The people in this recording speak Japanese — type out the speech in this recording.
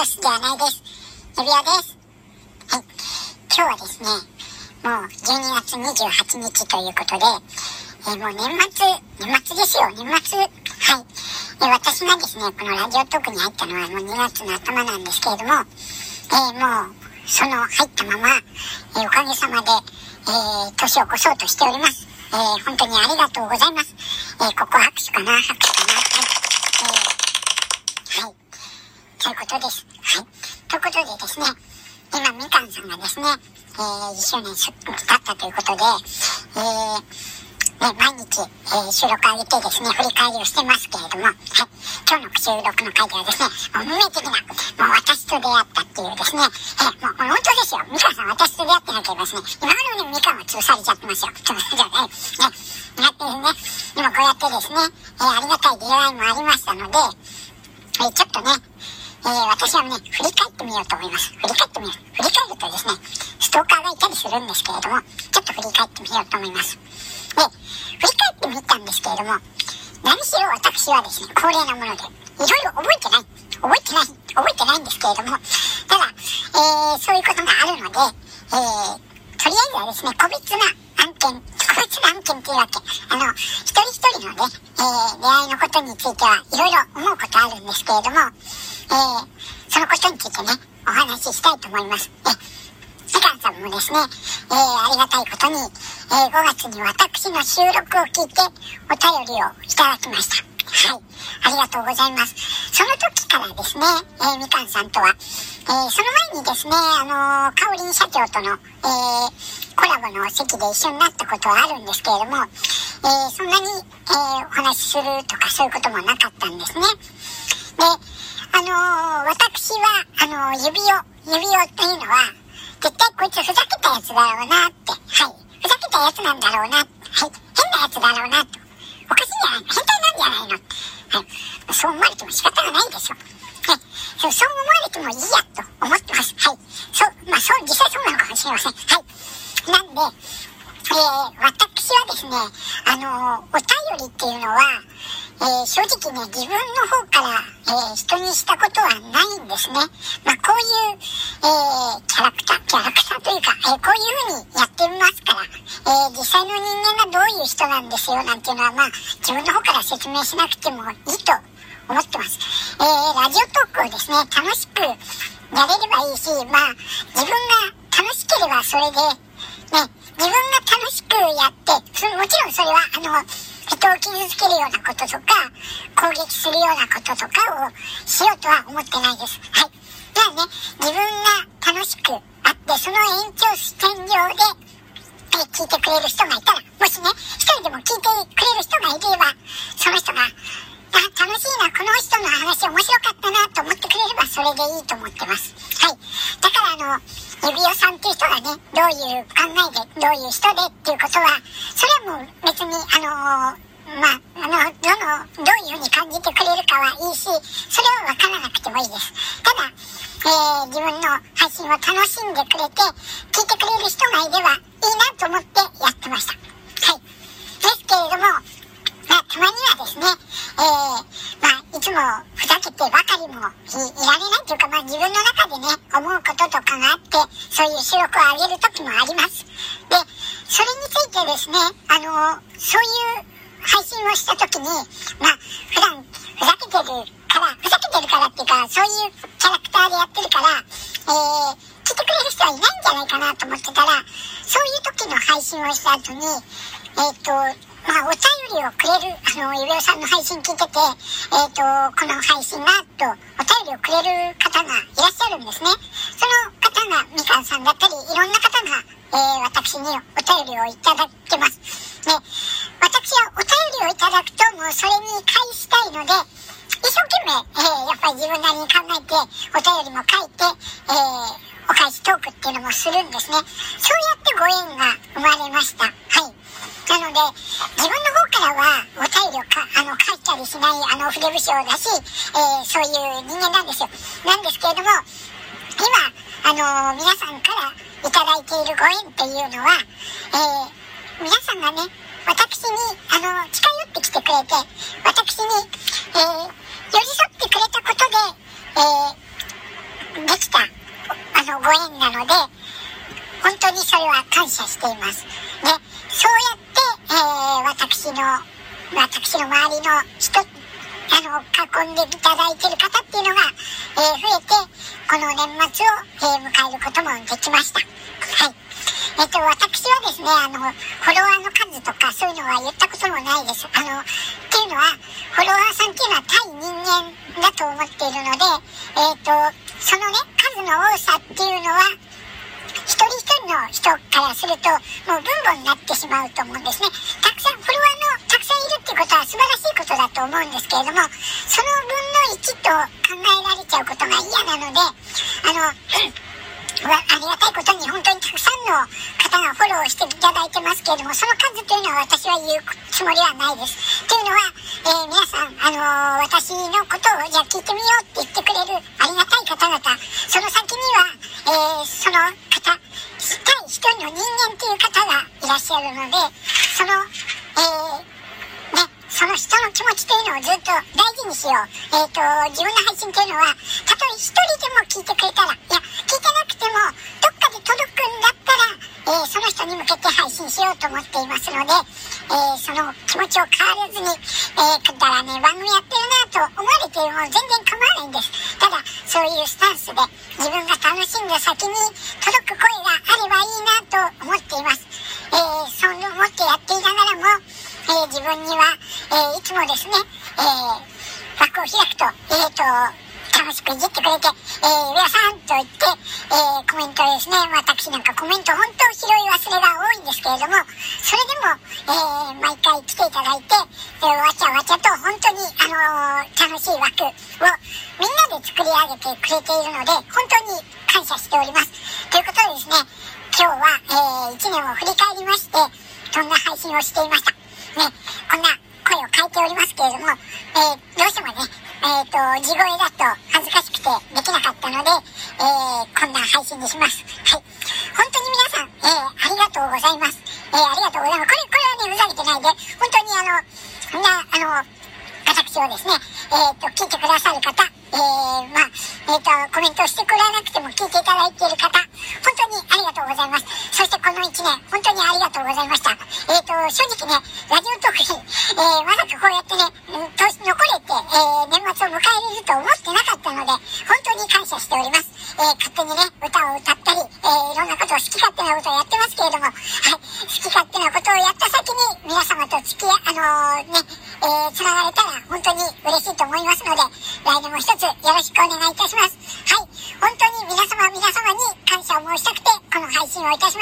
です。ではないです。指輪です。はい。今日はですね、もう12月28日ということで、えーもう年末、年末ですよ、年末。はい。えー私がですね、このラジオトークに入ったのはもう2月の頭なんですけれども、えーもう、その入ったまま、えーおかげさまで、えー年を越そうとしております。えー本当にありがとうございます。えーここ拍手かな拍手かなはい。えーはい。ということです。はい。ということでですね、今、みかんさんがですね、えー、1周年経ったということで、えー、ね、毎日、えー収録上げてですね、振り返りをしてますけれども、はい。今日の収録の回ではですね、もう運命的な、もう私と出会ったっていうですね、えー、もう、本当ですよ。みかんさん私と出会ってなければですね、今までのみかんは潰されちゃってますよ。潰されちゃうね。ね。やってですね、今こうやってですね、えーありがたい出会いもありましたので、えーちょっとね、えー私はね、振り返ってみようと思います。振り返ってみよう。振り返るとですね、ストーカーがいたりするんですけれども、ちょっと振り返ってみようと思います。で、振り返ってみたんですけれども、何しろ私はですね、高齢なもので、いろいろ覚えてない。覚えてない。覚えてないんですけれども、ただ、えーそういうことがあるので、えーとりあえずはですね、個別な案件、個別な案件っていうわけ。あの、一人一人のね、えー出会いのことについてはいろいろ思うことあるんですけれども、えーそのことについてね、お話ししたいと思います。えセカンさんもですね、えーありがたいことに、えー5月に私の収録を聞いてお便りをいただきました。はい。ありがとうございます。その時からですね、えーみかんさんとは、えーその前にですね、あのー、かおりん社長との、えーコラボの席で一緒になったことはあるんですけれども、えーそんなに、えーお話しするとかそういうこともなかったんですね。で、あのー私は、あのー指輪、指輪っていうのは、絶対こいつふざけたやつだろうなって、はい。ふざけたやつなんだろうな、はい。変なやつだろうな、と。おかしいじゃない変態なんじゃないのはい。そう思われても仕方がないでしょ。ね。そう、そう思われてもいいや、と思ってます。はい。そう、まあそう、実際そうなのかもしれません。はい。なんで、えー、私はですね、あのーお便りっていうのは、えー正直ね、自分の方から、えー人にしたことはないんですね。まあ、こういう、えーキャラクター、キャラクターというか、えこういう風にやってますから、え実際の人間がどういう人なんですよ、なんていうのは、まあ、自分の方から説明しなくてもいいと思ってます。えーラジオトークをですね、楽しくやれればいいし、まあ、自分が楽しければそれで、ね、自分が楽しくやって、もちろんそれは、あの、人を傷つけるようなこととか、攻撃するようなこととかをしようとは思ってないです。はい。じゃあね、自分が楽しくあって、その延長線上で、え聞いてくれる人がいたら、もしね、一人でも聞いてくれる人がいれば、その人が、あ、楽しいな、この人の話面白かったなと思ってくれれば、それでいいと思ってます。はい。だから、あの、指輪さんっていう人がね、どういう考えで、どういう人でっていうことは、それはもう別に、あのまあ、あの、どの、どういうふうに感じてくれるかはいいし、それは分からなくてもいいです。ただ、えー自分の配信を楽しんでくれて、聞いてくれる人がいればいいなと思ってやってました。はい。ですけれども、まあ、たまにはですね、えー、まあ、いつもふざけてばかりもいいられないというか、まあ、自分の中でね、思うこととかがあって、そういう収録を上げる時もあります。で、それについてですね、あのそういう配信をした時に、まあ、普段ふざけてるから、ふざけてるからっていうか、そういうキャラクターでやってるから、えー、聞いてくれる人はいないんじゃないかなと思ってたら、そういう時の配信をした後に、えっ、と、まあ、お便りをくれる、あの、ゆべおさんの配信聞いてて、えっ、と、この配信が、と、お便りをくれる方がいらっしゃるんですね。その方がみかんさんだったり、いろんな方が、えー私にお便りをいただけます。ね、私はお便りをいただくと、もうそれに返したいので、一生懸命、えーやっぱり自分なりに考えて、お便りも書いて、えーお返しトークっていうのもするんですね。そうやってご縁が生まれました。はい。なので、自分の方からはお便りをかあの書いたりしないあの筆不詳だし、えーそういう人間なんですよ。なんですけれども、今、あの皆さんからいただいているご縁っていうのは、えー皆さんがね、私に、あの近寄ってきてくれて、私に、えー寄り添ってくれたことで、えーできた、あの、ご縁なので、本当にそれは感謝しています。で、私の周りの人、あの、囲んでいただいている方っていうのが、えー、増えて、この年末を、えー、迎えることもできました。はい。えっと、私はですね、あの、フォロワーの数とかそういうのは言ったこともないです。あの、っていうのは、フォロワーさんっていうのは対人間だと思っているので、えっと、そのね、数の多さっていうのは、一人一人の人からすると、もう分母になってしまうと思うんですね。たくさん、フォロワーのことは素晴らしいことだと思うんですけれども、その分の1と考えられちゃうことが嫌なので、あの、ありがたいことに本当にたくさんの方がフォローしていただいてますけれども、その数というのは私は言うつもりはないです。というのは、えー、皆さん、あのー、私のことをじゃあ聞いてみようって言ってくれるありがたい方々、その先には、えー、その方、対一人の人間っていう方がいらっしゃるので、その、えー、ね、その人の気持ちというのをずっと大事にしよう。えっ、ー、と、自分の配信というのは、たとえ一人でも聞いてくれたら、いや、聞いてなくても、どっかで届くんだったら、えー、その人に向けて配信しようと思っていますので、えー、その気持ちを変わらずに、えくだらね番組やってるなと思われても全然構わないんです。ただ、そういうスタンスで、自分が楽しんだ先に届く声があればいいなと思っています。いつもですね、え枠を開くと、えっ、と、楽しくいじってくれて、えー、皆さんと言って、えー、コメントですね、私なんかコメント本当拾い忘れが多いんですけれども、それでも、えー、毎回来ていただいて、えー、わちゃわちゃと本当に、あのー、楽しい枠をみんなで作り上げてくれているので、本当に感謝しております。ということでですね、今日は、えー、1年を振り返りまして、そんな配信をしていました。と、地声だと恥ずかしくてできなかったので、えー、こんな配信にします。はい。本当に皆さん、えー、ありがとうございます。えー、ありがとうございます。これ、これはね、ふざけてないで、本当にあの、みんな、あの、私をですね、えっ、と、聞いてくださる方、えー、まあ、えっ、と、コメントしてくれなくても聞いていただいている方、本当にありがとうございます。そしてこの1年、本当にありがとうございました。えっ、と、正直ね、ラジオトークに、えーまさかこうやってね、残れて、え年末を迎えれると思ってなかったので、本当に感謝しております。え勝手にね、歌を歌ったり、えいろんなことを好き勝手なことをやってますけれども、はい、好き勝手なことをやった先に、皆様と付き合い、あのね、えー、繋がれたら本当に嬉しいと思いますので、来年も一つよろしくお願いいたします。はい、本当に皆様皆様に感謝を申したくて、この配信をいたしました。